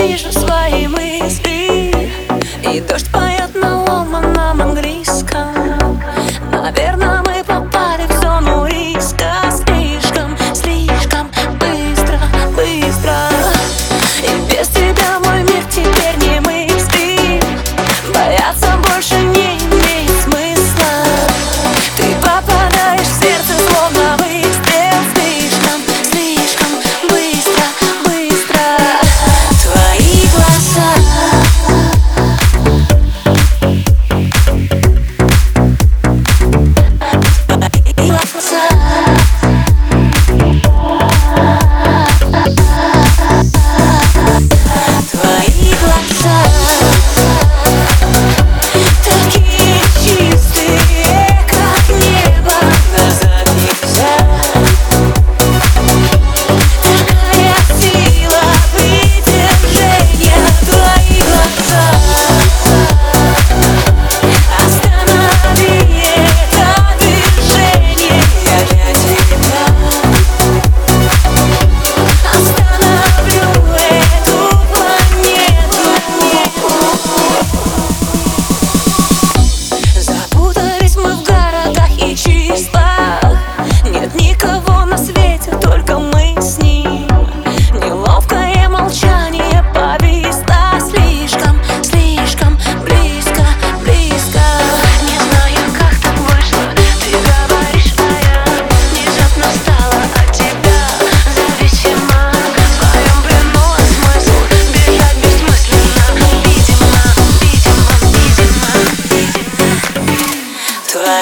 вижу свои мысли. И дождь поет на ломаном английском.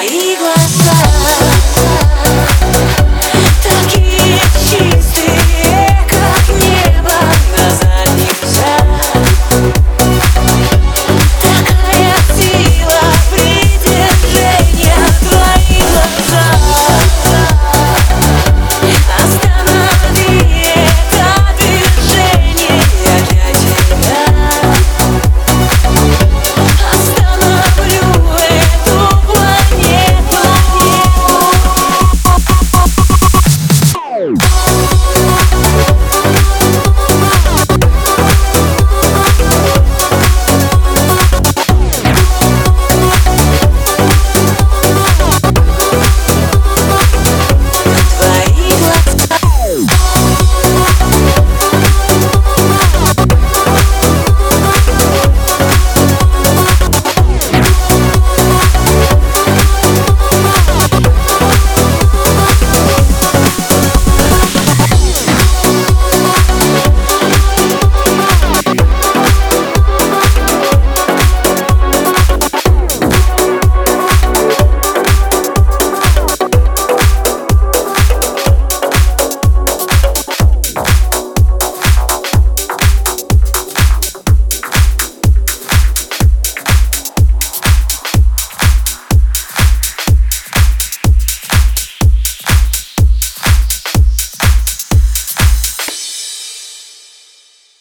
igualar